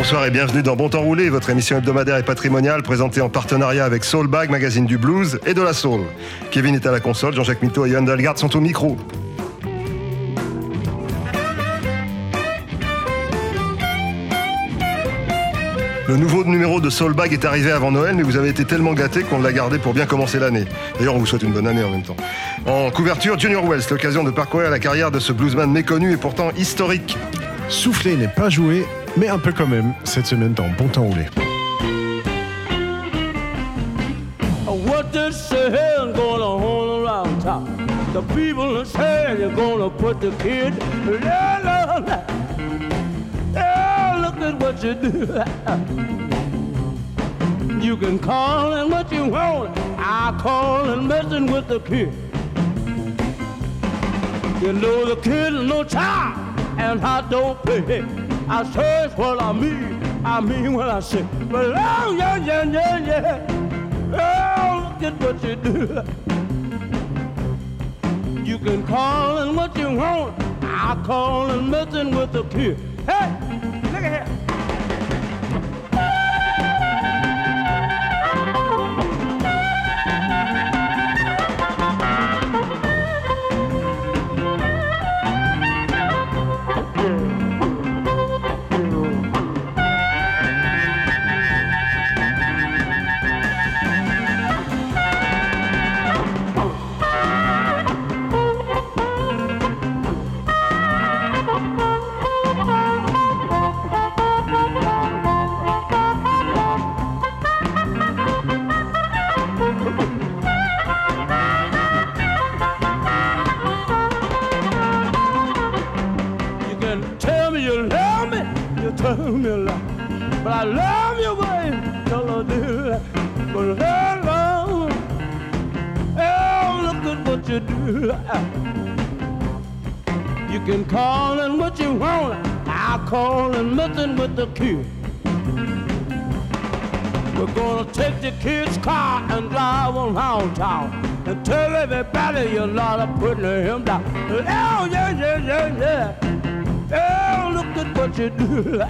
Bonsoir et bienvenue dans Bon Temps Roulé, votre émission hebdomadaire et patrimoniale présentée en partenariat avec Soulbag, magazine du blues et de la soul. Kevin est à la console, Jean-Jacques Mito et Yann Dalgard sont au micro. Le nouveau numéro de Soulbag est arrivé avant Noël, mais vous avez été tellement gâtés qu'on l'a gardé pour bien commencer l'année. D'ailleurs, on vous souhaite une bonne année en même temps. En couverture, Junior Wells, l'occasion de parcourir la carrière de ce bluesman méconnu et pourtant historique. Souffler n'est pas joué, mais un peu quand même, cette semaine dans Bon Temps Roulé. What they say gonna hold around town. The people say you're gonna put the kid la. Oh, look at what you do. You can call it what you want. I call it messing with the kid. You know the kid is no child, and I don't play. I say what I mean, I mean what I say. But oh yeah, yeah, yeah, yeah. Oh, look at what you do. You can call it what you want. I call it messing with the kid. Hey, everybody you're not putting him down. Oh, yeah, yeah, yeah, yeah. Oh, look at what you do.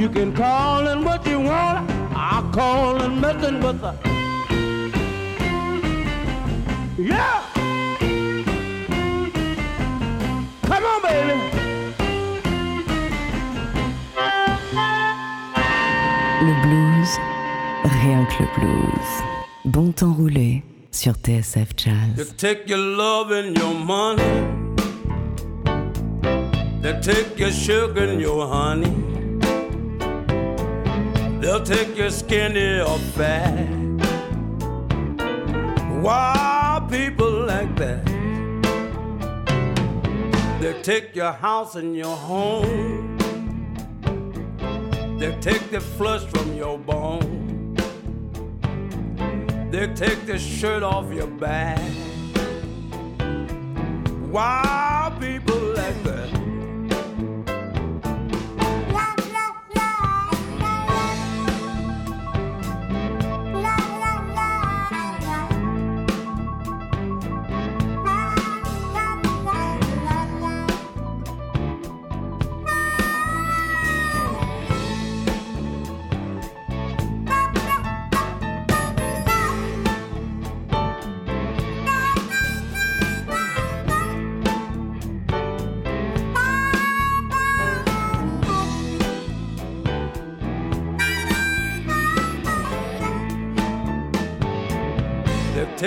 You can call it what you want. I call it nothing but the. Yeah! Come on, baby. Le blues, rien que le blues. Bon temps roulé sur TSF You Jazz. take your love and your money. They take your sugar and your honey. They'll take your skinny or fat. Why people like that? They take your house and your home. They take the flesh from your bone. They take the shirt off your back. Why people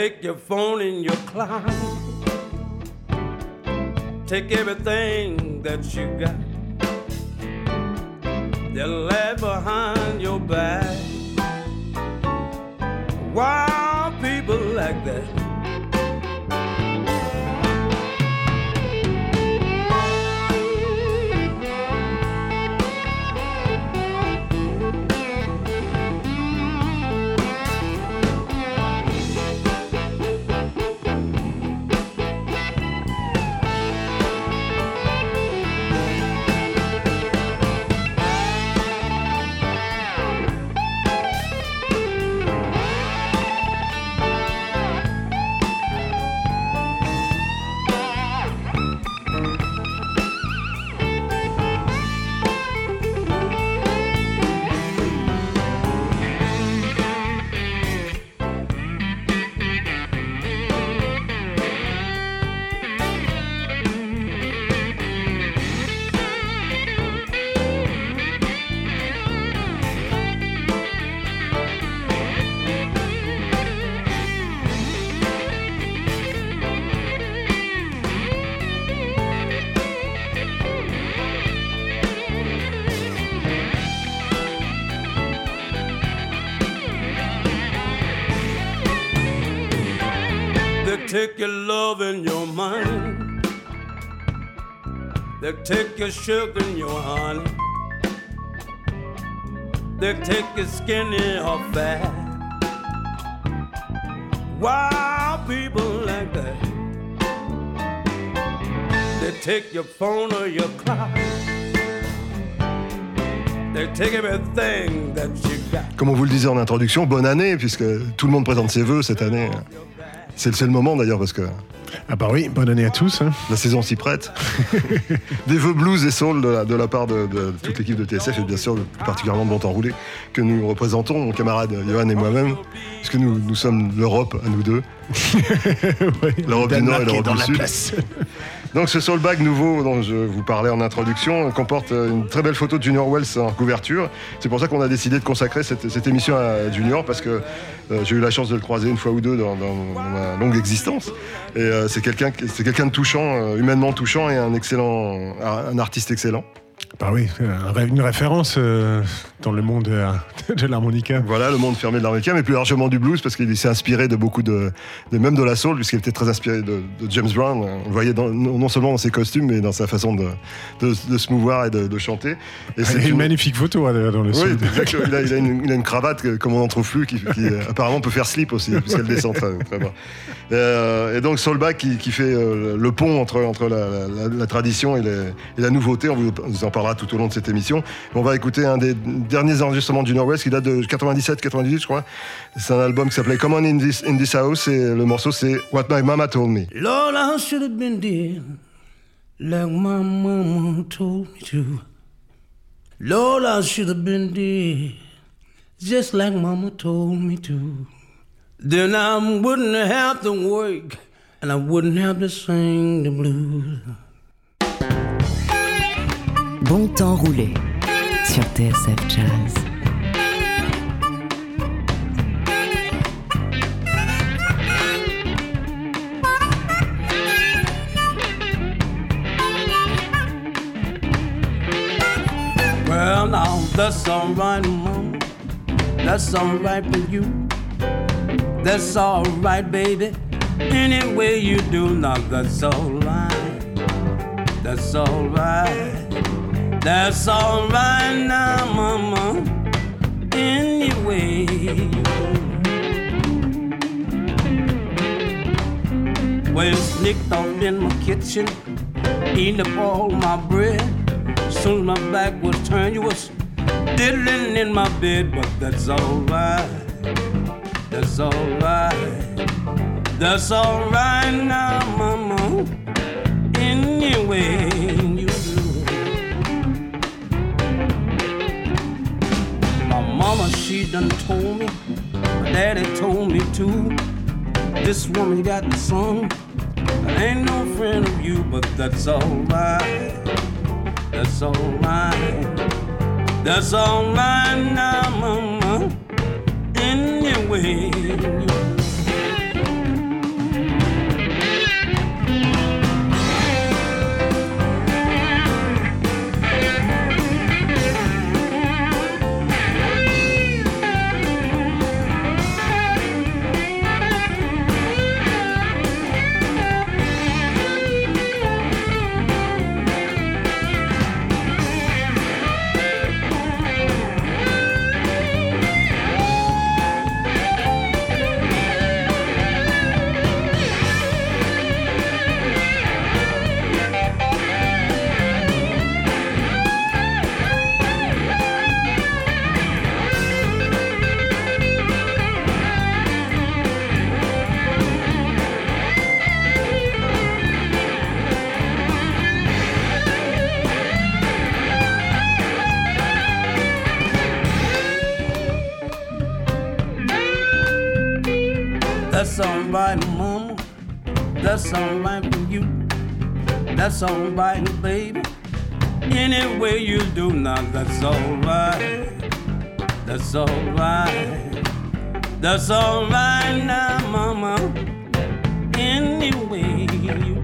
take your phone and your cloud. Take everything that you got. They'll laugh behind your back. Why people like that? And your money. They take your sugar your honey. They take your people like that. They take your phone or your. Comme on vous le disait en introduction, bonne année, puisque tout le monde présente ses vœux cette année. C'est le moment d'ailleurs, parce que Ah bah oui, bonne année à tous. hein. la saison s'y prête. Des vœux blues et soul de la, de la part de, de toute l'équipe de TSF et bien sûr plus particulièrement de Bon Temps Roulé que nous représentons, mon camarade Johan et moi-même, puisque nous, nous sommes l'Europe à nous deux. Ouais, L'Europe du Nord et l'Europe du la Sud. Donc ce soul bag nouveau dont je vous parlais en introduction comporte une très belle photo de Junior Wells en couverture. C'est pour ça qu'on a décidé de consacrer cette, émission à Junior parce que euh, j'ai eu la chance de le croiser une fois ou deux dans, ma longue existence. Et euh, c'est quelqu'un de touchant, euh, humainement touchant et un excellent, un artiste excellent. Bah oui, ré- une référence euh, dans le monde euh, de l'harmonica. Voilà, le monde fermé de l'harmonica, mais plus largement du blues, parce qu'il s'est inspiré de beaucoup de, de- même de la soul, puisqu'il était très inspiré de, de James Brown. On le voyait dans- non seulement dans ses costumes, mais dans sa façon de, de- se mouvoir et de, chanter. Et Il y a une- une magnifique photo hein, d'ailleurs, dans le Oui, exactement. Il a, il a une, il a une cravate comme on n'en trouve plus, qui, qui, euh, apparemment peut faire slip aussi, puisqu'elle descend très, très bas. Euh, et donc Solbach qui, qui fait euh, le pont entre, entre la, la- la tradition et, les- et la nouveauté. On vous, on vous en parlera tout au long de cette émission. On va écouter un des derniers enregistrements du Nord-Ouest qui date de 97-98, je crois. C'est un album qui s'appelait Come On in This, in This House et le morceau c'est What My Mama Told Me. Lord, I should have been dead like my mama told me to. Lord, I should have been dead just like mama told me to. Then I wouldn't have to work and I wouldn't have to sing the blues. Bon temps roulé sur TSF Jazz. Well, now that's alright, mama. That's alright for you. That's alright, baby. Any way you do, now that's alright. That's alright. That's alright now, mama. Any way you do. Well, sneaked off in my kitchen, eating up all my bread. Soon my back was turned, you was diddling in my bed, but that's alright. That's alright. That's alright now, mama. Anyway, done told me. My daddy told me too. This woman got the song. I ain't no friend of you, but that's alright. That's alright. That's alright now, mama. Anyway, That's alright, baby. Any way you do now, that's alright. That's alright. That's alright now, mama. Any way you do.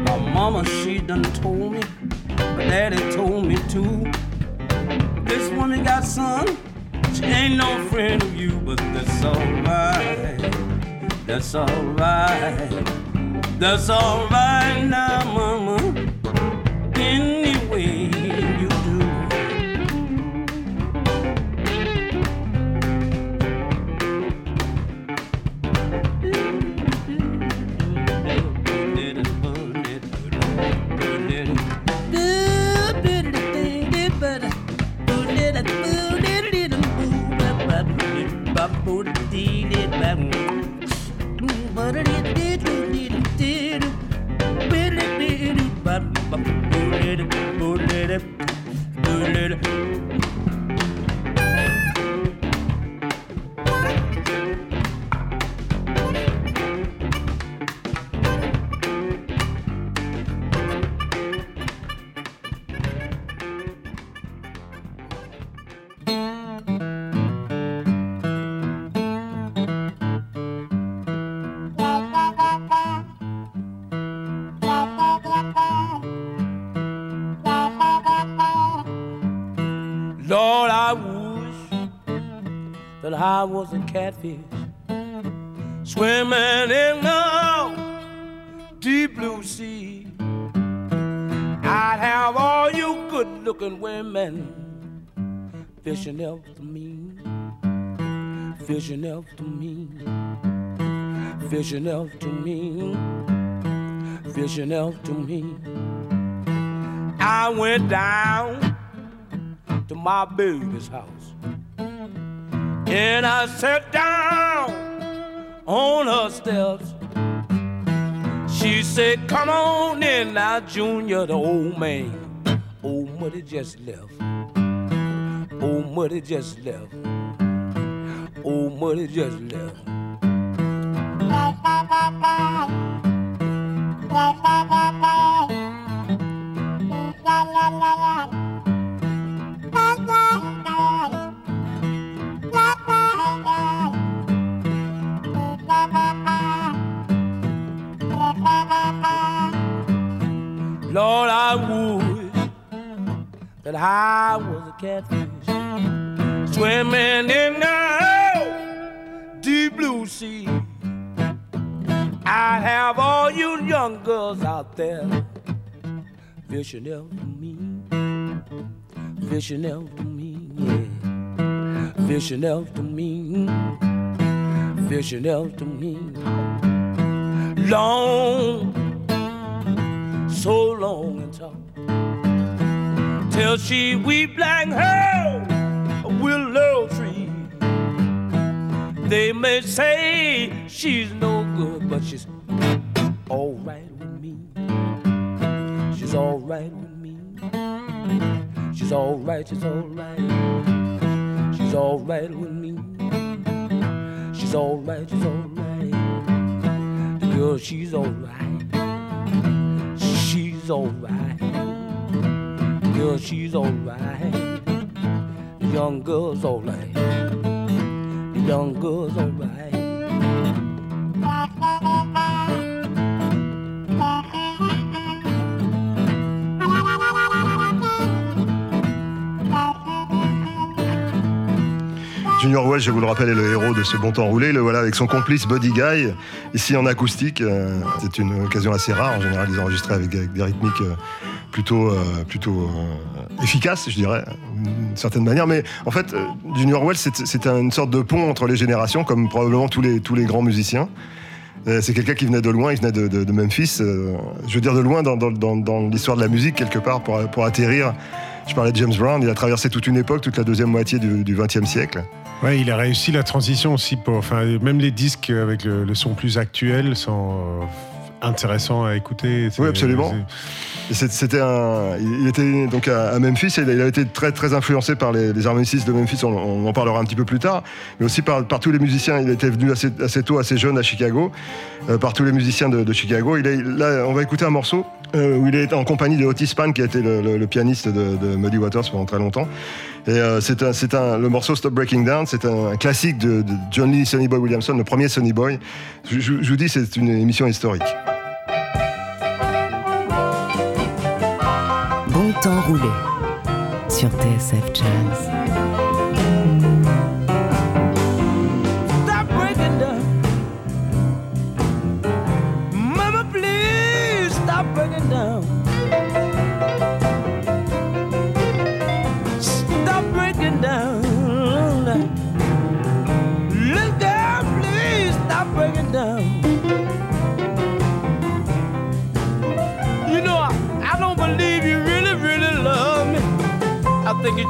My mama, she done told me. My daddy told me too. This woman got son. She ain't no friend of you, but that's alright. That's alright. That's alright now, mama. Any that I was a catfish swimming in the deep blue sea. I'd have all you good looking women fishing after me, fishing after me, fishing after me, fishing after me. I went down to my baby's house. And I sat down on her steps. She said, Come on in now, Junior, the old man. Old Muddy just left. Old Muddy just left. Old Muddy just left. Lord, that I was a catfish. Swimming in the deep blue sea. I'd have all you young girls out there. Fishing after me, fishing after me, yeah, fishing after me, fishing after me. Long. So long till she weep like her a willow tree. They may say she's no good, but she's all right with me. She's all right with me. She's all right. She's all right. She's all right with me. She's all right. She's all right. The girl, she's all right she's alright. Junior Welch, je vous le rappelle, est le héros de ce bon temps roulé. Le voilà avec son complice Buddy Guy, ici en acoustique. Euh, C'est une occasion assez rare. En général, ils enregistrent avec, avec des rythmiques euh, plutôt, euh, plutôt euh, efficaces, je dirais, d'une certaine manière. Mais en fait, euh, Junior Welch, c'est c'est une sorte de pont entre les générations, comme probablement tous les, tous les grands musiciens. Euh, C'est quelqu'un qui venait de loin, il venait de, de- de Memphis. euh, je veux dire de loin dans, dans- dans- dans l'histoire de la musique, quelque part, pour, pour atterrir. Je parlais de James Brown, il a traversé toute une époque, toute la deuxième moitié du XXe siècle. Ouais, il a réussi la transition aussi pour. Enfin, même les disques avec le, le son plus actuel sont euh, intéressants à écouter. Oui, absolument. C'était un, il était donc à, Memphis et il a été très très influencé par les, les harmonistes de Memphis. On, en parlera un petit peu plus tard, mais aussi par, tous les musiciens. Il était venu assez, assez tôt, assez jeune à Chicago, euh, par tous les musiciens de, Chicago. Il est, on va écouter un morceau euh, où il est en compagnie de Otis Spann, qui a été le, pianiste de, de Muddy Waters pendant très longtemps. Et euh, c'est un, un, le morceau Stop Breaking Down, c'est un, classique de, John Lee Sonny Boy Williamson, le premier Sonny Boy. Je vous dis, c'est une émission historique. Temps roulé sur TSF Jazz.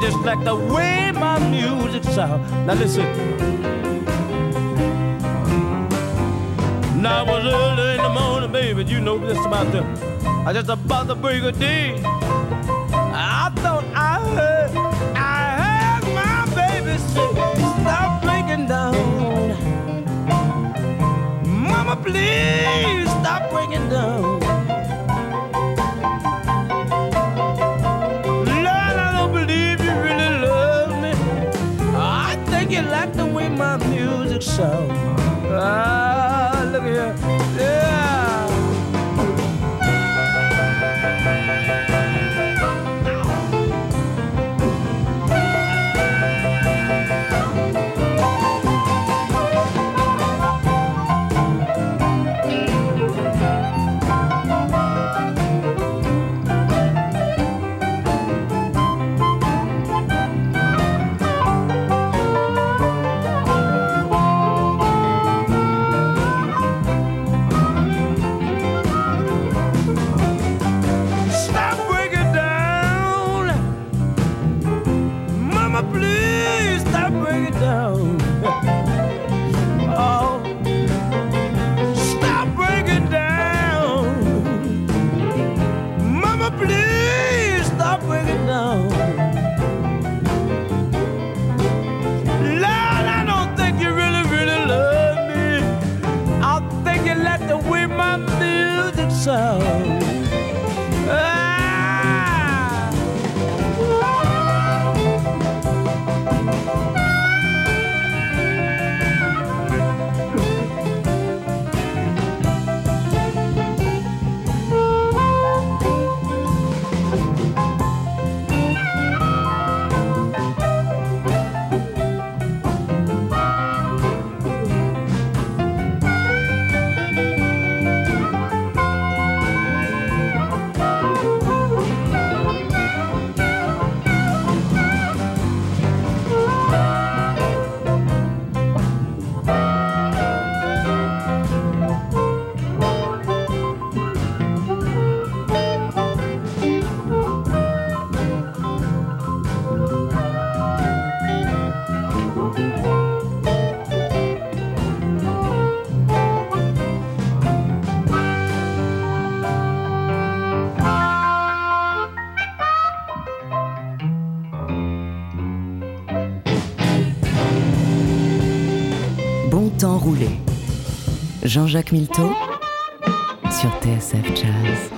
Just like the way my music sound. Now listen. Now it was early in the morning, baby. You know this about the. I just about to break a day. I thought I heard show. Jean-Jacques Milteau sur TSF Jazz.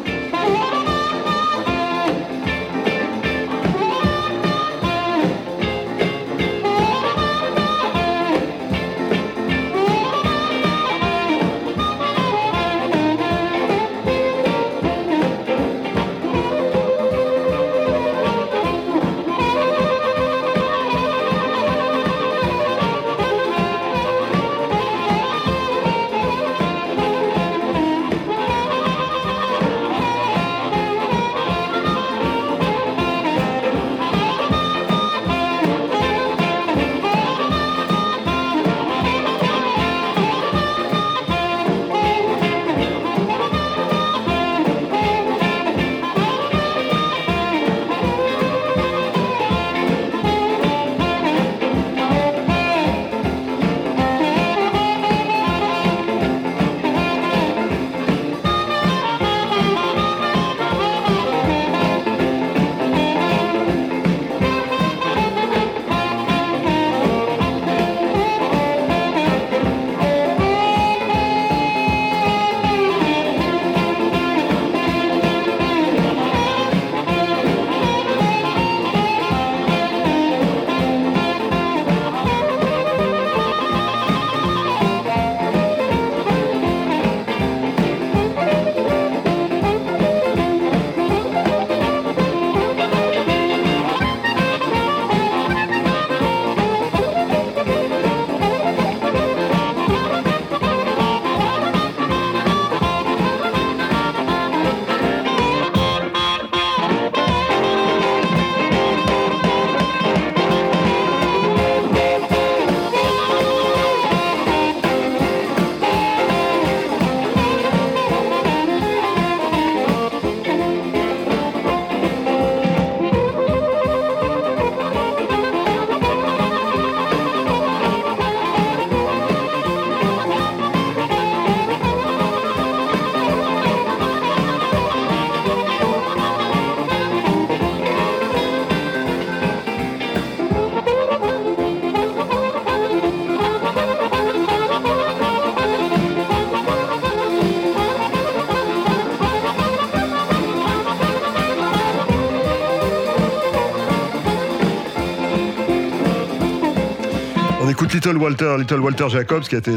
Little Walter, Little Walter Jacobs, qui a été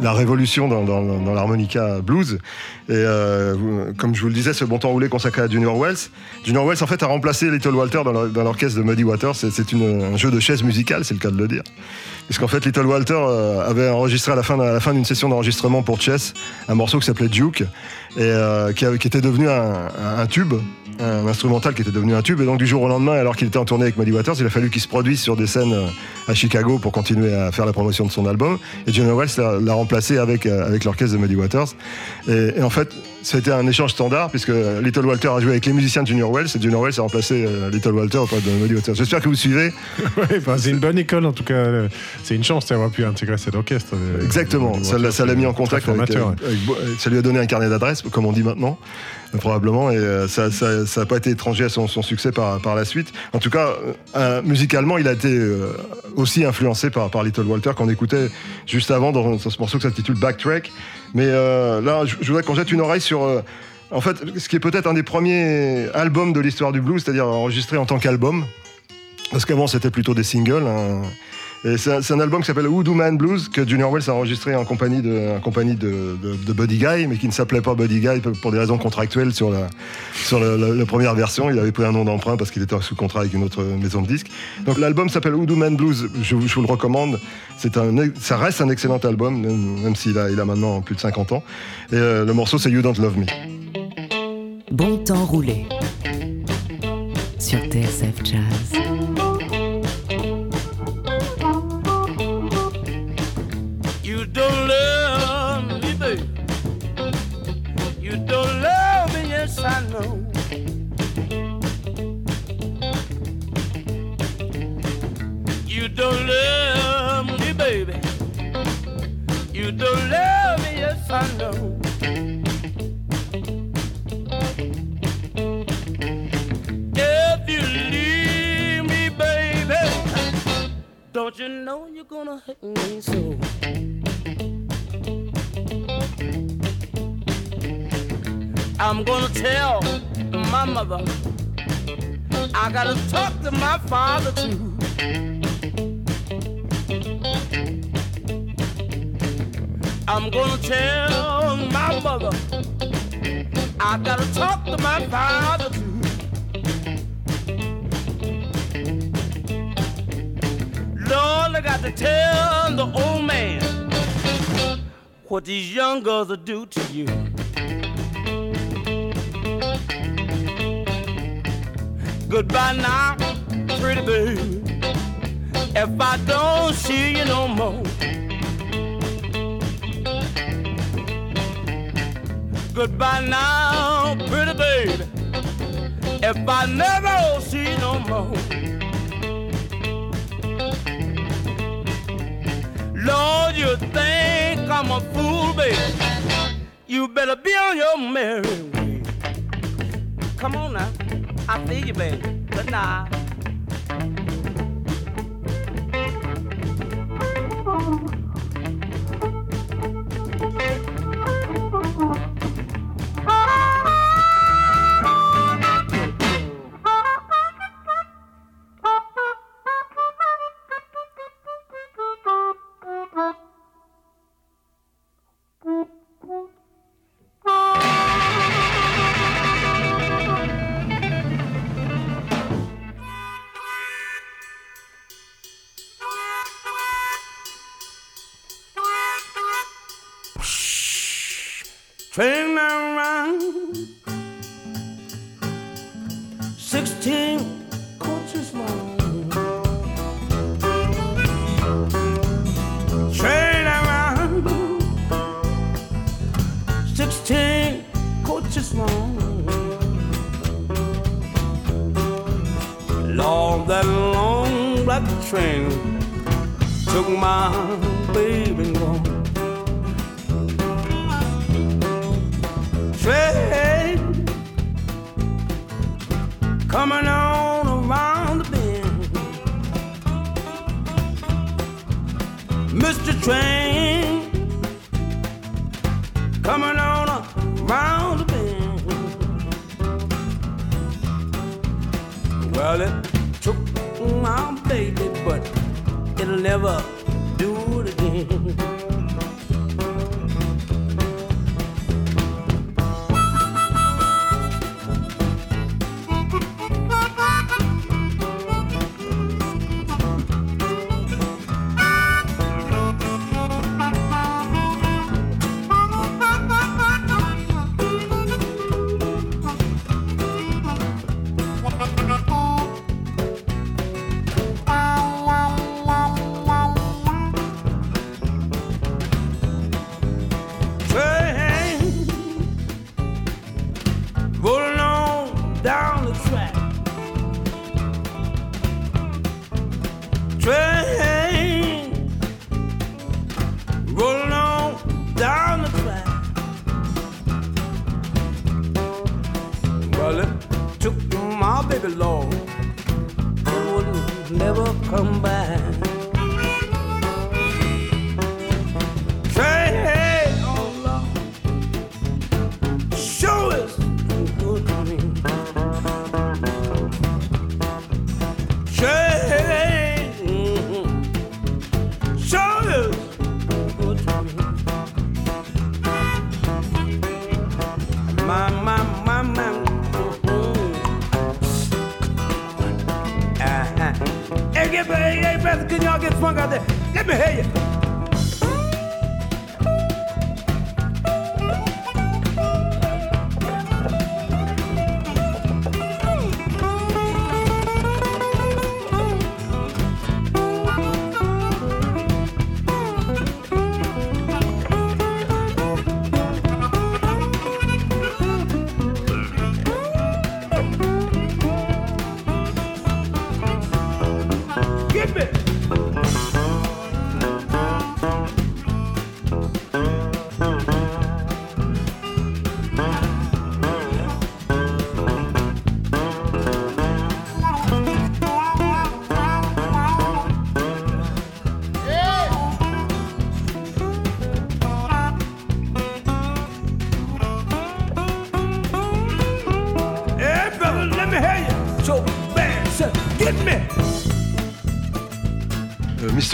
la, révolution dans, l'harmonica blues. Et euh, comme je vous le disais, ce bon temps roulé consacré à Junior Wells. Junior Wells, en fait, a remplacé Little Walter dans l'or- dans l'orchestre de Muddy Waters. C'est- un jeu de chaises musicales, c'est le cas de le dire. Puisqu'en fait, Little Walter euh, avait enregistré à la fin, d'une session d'enregistrement pour Chess un morceau qui s'appelait Duke et euh, qui, était devenu un, tube, un instrumental qui était devenu un tube. Et donc, du jour au lendemain, alors qu'il était en tournée avec Muddy Waters, il a fallu qu'il se produise sur des scènes euh, à Chicago pour continuer à faire la promotion de son album. Et John Wells l'a l'a remplacé avec, l'orchestre de Muddy Waters. Et en fait, c'était un échange standard puisque Little Walter a joué avec les musiciens de Junior Wells et Junior Wells a remplacé euh, Little Walter auprès de Muddy Waters. J'espère que vous suivez. Ouais, enfin, c'est une bonne école en tout cas. C'est une chance d'avoir pu intégrer cet orchestre. euh, Exactement, ça l'a- ça l'a mis en contact avec, euh, avec Bo- ça lui a donné un carnet d'adresses, comme on dit maintenant, probablement, et ça n'a ça, pas été étranger à son, son succès par, par la suite. En tout cas, euh, musicalement, il a été euh, aussi influencé par, par Little Walter qu'on écoutait juste avant dans, dans ce morceau qui s'intitule Backtrack. Mais euh, là, je, voudrais qu'on jette une oreille sur... euh, ce qui est peut-être un des premiers albums de l'histoire du blues, c'est-à-dire enregistré en tant qu'album, parce qu'avant c'était plutôt des singles. hein. C'est un, album qui s'appelle Voodoo Man Blues que Junior Wells a enregistré en compagnie de, Buddy Guy, mais qui ne s'appelait pas Buddy Guy pour des raisons contractuelles sur la, première version. Il avait pris un nom d'emprunt parce qu'il était sous contrat avec une autre maison de disques. Donc l'album s'appelle Voodoo Man Blues. Je, vous- le recommande. Ça reste un excellent album, même, même s'il a, il a maintenant plus de 50 ans. Et euh, le morceau c'est You Don't Love Me. Bon temps roulé sur TSF Jazz. Gonna hurt me so? I'm gonna tell my mother. I gotta talk to my father too. I'm gonna tell my mother. I gotta talk to my father Lord, I got to tell the old man what these young girls will do to you. Goodbye now, pretty baby. If I don't see you no more. Goodbye now, pretty baby. If I never see you no more. Lord, you think I'm a fool, baby. You better be on your merry way. Come on now. I feel you, baby. But night. Train around 16 coaches long. Train around 16 coaches long. Lord, that long black train took my coming on around the bend. Mr. Train coming on around the bend. Well, it took my baby, but it'll never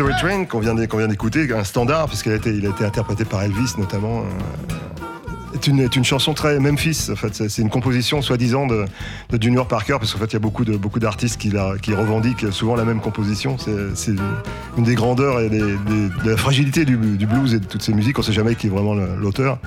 Mystery Train qu'on vient d'écouter, un standard puisqu'il a été, a été interprété par Elvis notamment. euh, est une, chanson très Memphis. En fait, c'est une composition soi-disant de, de Junior Parker, parce qu'en fait, il y a beaucoup beaucoup d'artistes qui, revendiquent souvent la même composition. C'est une des grandeurs et de la fragilité du, du blues et de toutes ces musiques. On sait jamais qui est vraiment l'auteur.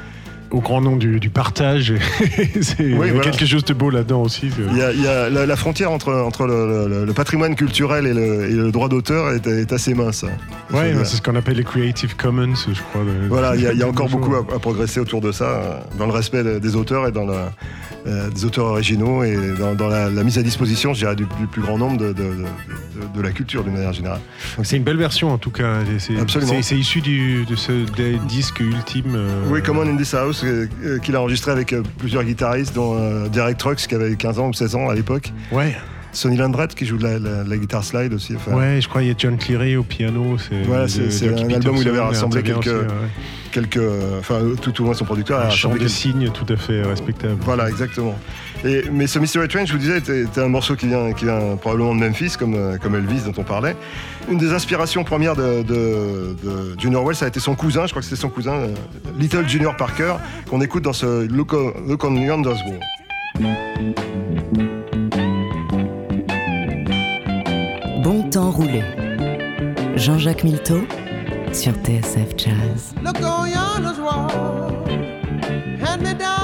Au grand nom du, du partage, c'est il y a voilà. quelque chose de beau là-dedans aussi. Il y a, il y a la, la frontière entre, entre le, le- le patrimoine culturel et le, et le droit d'auteur est, est assez mince. hein. Ouais, c'est ce qu'on appelle les Creative Commons, je crois. Voilà, il y a, il y a encore beaucoup à, à progresser autour de ça, euh, dans le respect de- des auteurs et dans la, euh, des auteurs originaux et dans, dans la, la mise à disposition, je dirais, du, du plus grand nombre de, de- de- de- de la culture d'une manière générale. C'est une belle version en tout cas. c'est- Absolument. c'est- C'est issu du, de ce des disque ultime. euh, Oui, Common in this House, euh, euh, qu'il a enregistré avec plusieurs guitaristes, dont Derek Trucks, qui avait 15 ans ou 16 ans à l'époque. Ouais, Sonny Landreth, qui joue de la, la- la guitare slide aussi. enfin, ouais, je crois qu'il y a John Cleary au piano. C'est Voilà, un album où il avait rassemblé quelques- aussi, ouais. quelques, enfin, tout au moins son producteur a Un chant rassemblé de quelques- signes tout à fait respectable. Voilà, exactement. Et, mais ce Mystery Train, je vous disais, était, un morceau qui vient, qui vient probablement de Memphis, comme, euh, comme Elvis dont on parlait. Une des inspirations premières de, de- de Junior Wells, ça a été son cousin, je crois que c'était son cousin, euh, Little Junior Parker, qu'on écoute dans ce Look on, Look on Yonder's Wall. Bon temps roulé. Jean-Jacques Milteau sur TSF Jazz. Look on yonder's wall, hand me down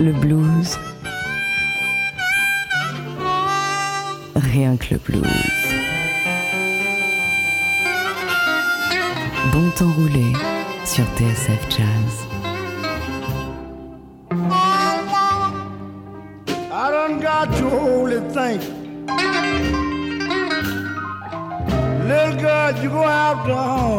Le blues. Rien que le blues. Bon temps roulé sur TSF Jazz. I done got to only think. Little girl, you go have to uh,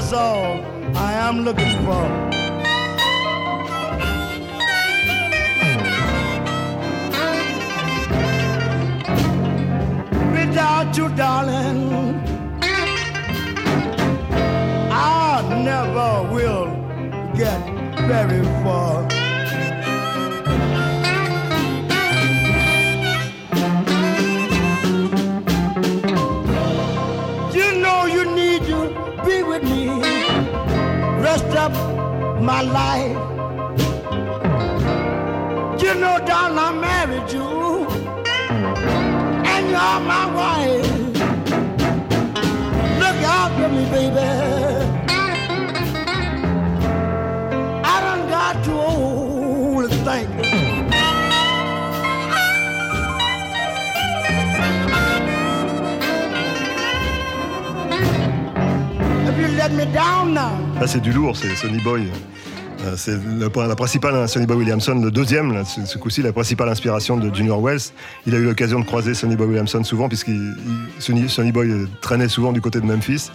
that's all I am looking for. Without you, darling, I never will get very far. My life. You know, darling, I married you. And you're my wife. Look out for me, baby. I done got too old to think. If you let me down now. Là, c'est du lourd, c'est Sonny Boy. Euh, C'est la principale, hein, Sonny Boy Williamson, le deuxième, ce, coup-ci, la principale inspiration de Junior Wells. Il a eu l'occasion de croiser Sonny Boy Williamson souvent, puisqu'il il- Sonny, Boy euh, traînait souvent du côté de Memphis.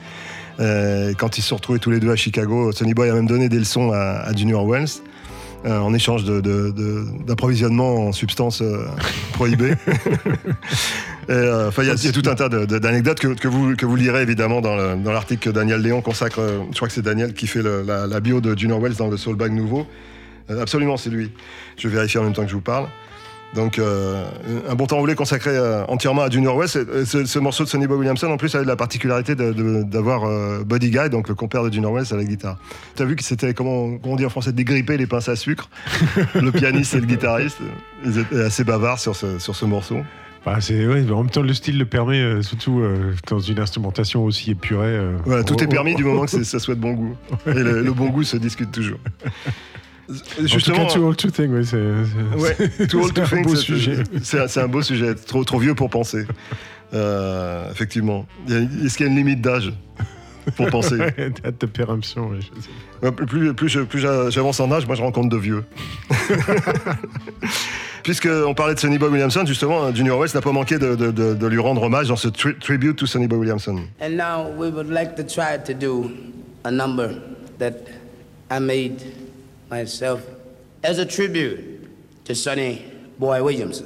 Euh, quand ils se sont retrouvés tous les deux à Chicago, Sonny Boy a même donné des leçons à, Junior Wells. en échange d'approvisionnement en substances prohibées. Euh, il y, a- tout un tas d'anecdotes que, vous, lirez évidemment dans le- dans l'article que Daniel Léon consacre. euh, Je crois que c'est Daniel qui fait la, bio de Junior Wells dans le Soulbag nouveau. Euh, absolument, c'est lui. Je vais vérifier en même temps que je vous parle. Donc, un bon temps roulé consacré euh, entièrement à Junior Wells. Ce, ce morceau de Sonny Boy Williamson, en plus, avait la particularité d'avoir euh, Buddy Guy, donc le compère de Junior Wells, à la guitare. Tu as vu que c'était, comment, comment on dit en français, dégripper les pinces à sucre. le pianiste et le guitariste, étaient assez bavards sur ce morceau. Bah, c'est, ouais, en même temps, le style le permet, euh, surtout euh, dans une instrumentation aussi épurée. euh, Voilà, tout oh, est permis oh, du moment que ça soit de bon goût. Et le, le bon goût se discute toujours. Justement, en tout cas, Too Old to Think, ouais, c'est, Ouais, to un beau sujet. C'est un, beau sujet, trop, trop vieux pour penser. Effectivement. Est-ce qu'il y a une limite d'âge pour penser? Date de péremption, je sais. Plus, plus, j'avance en âge, moi je rencontre de vieux. Puisqu'on parlait de Sonny Boy Williamson, justement, Junior Wells n'a pas manqué de, de- de- de lui rendre hommage dans ce tri- tribute to Sonny Boy Williamson. And now we would like to try to do a number that I made myself as a tribute to Sonny Boy Williamson.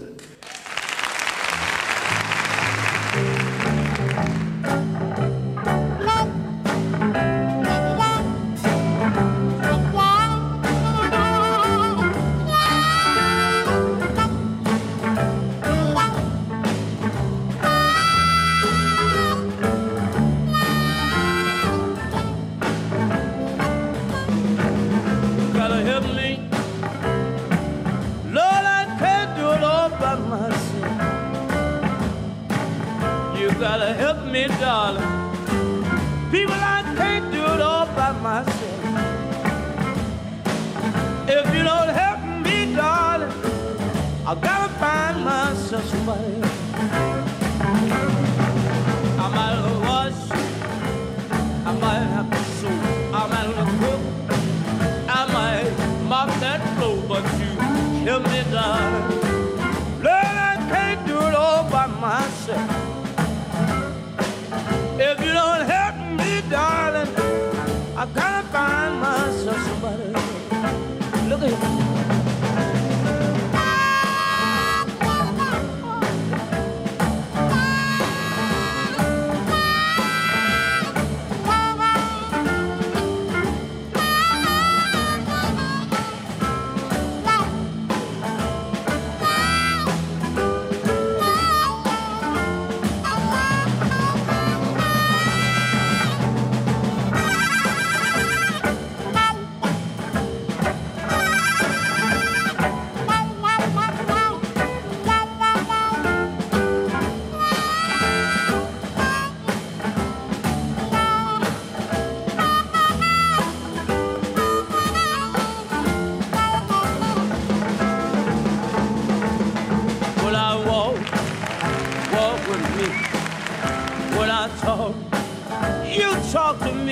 Me, darling. People, I can't do it all by myself. If you don't help me, darling, I gotta find myself somebody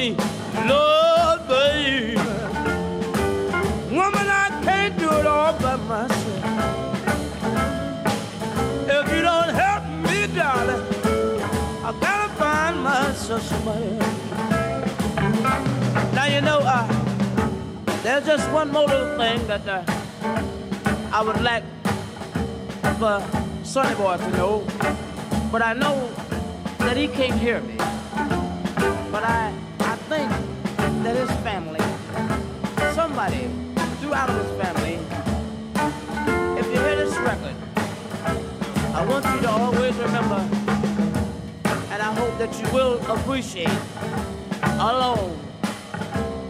me, Lord, baby. Woman, I can't do it all by myself. If you don't help me, darling, I gotta find myself somebody else. Now you know, uh, there's just one more little thing that uh, I would like for Sonny Boy to know, but I know that he can't hear me. Throughout his family, if you hear this record, I want you to always remember, and I hope that you will appreciate, along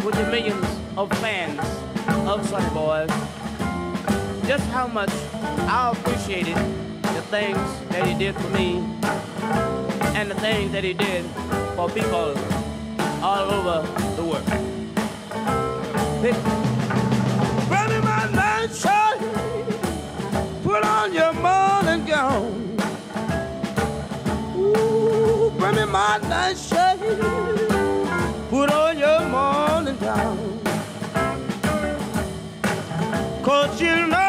with the millions of fans of Sonny Boys, just how much I appreciated the things that he did for me and the things that he did for people all over the world. Me my night put on your morning gown. Cause you know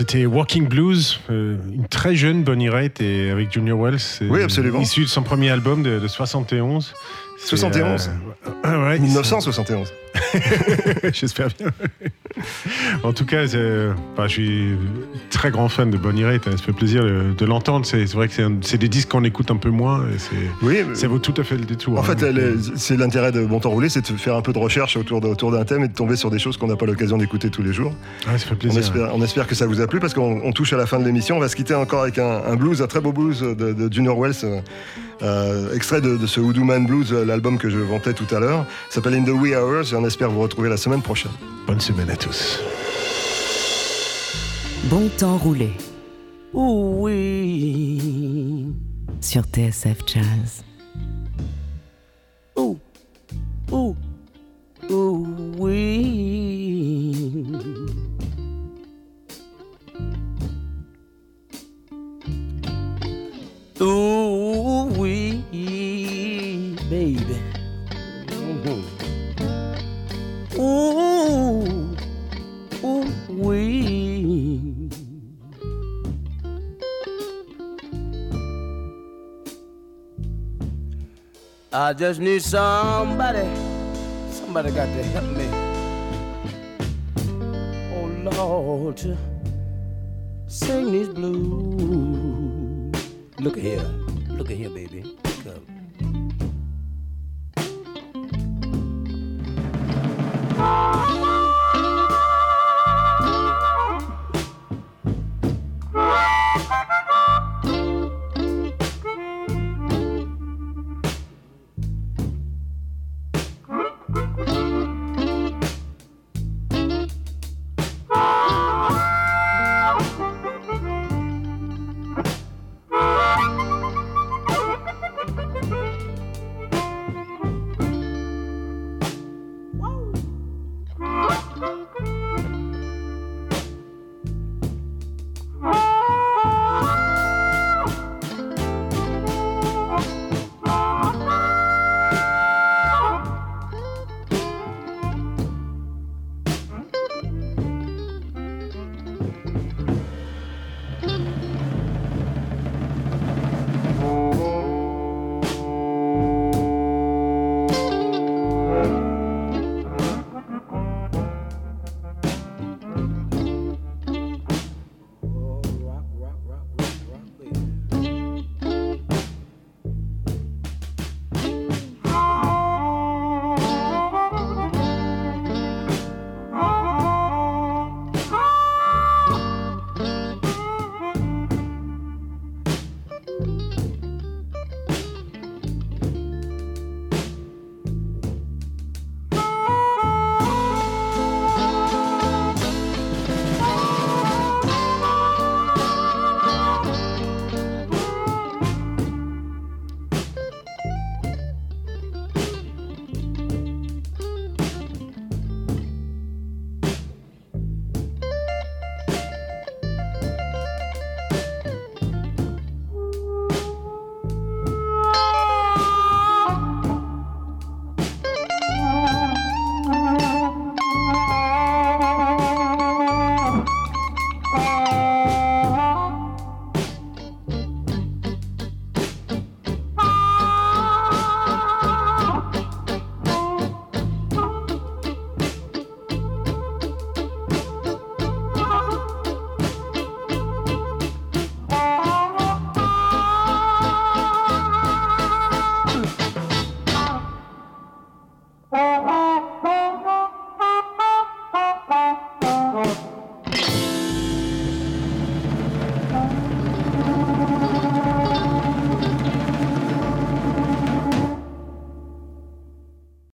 c'était Walking Blues, euh, une très jeune Bonnie Raitt et avec Junior Wells. Oui, absolument. Issu de son premier album de, de 71. C'est, 71? euh, ouais, 1971. J'espère bien. en tout cas, je suis très grand fan de Bonnie Raitt. hein, Ça fait plaisir de, de l'entendre. C'est, vrai que c'est, des disques qu'on écoute un peu moins. Et Oui, ça vaut tout à fait le détour. En hein. fait, est- c'est l'intérêt de Bon Temps Roulé, c'est de faire un peu de recherche autour, d'un thème et de tomber sur des choses qu'on n'a pas l'occasion d'écouter tous les jours. Ouais, ça fait On plaisir. espère, on espère que ça vous a plu parce qu'on on touche à la fin de l'émission. On va se quitter encore avec un, un blues, un très beau blues de, de Junior Wells, euh, euh, extrait de, de ce Voodoo Man Blues, euh, l'album que je vantais tout à l'heure. S'appelle In the Wee Hours espère vous retrouver la semaine prochaine. Bonne semaine à tous. Bon temps roulé wee. sur TSF Jazz. Ooh. Ooh. Ooh wee. Ooh I just need somebody, somebody got to help me. Oh Lord, to sing these blues. Look at here, look at here, baby.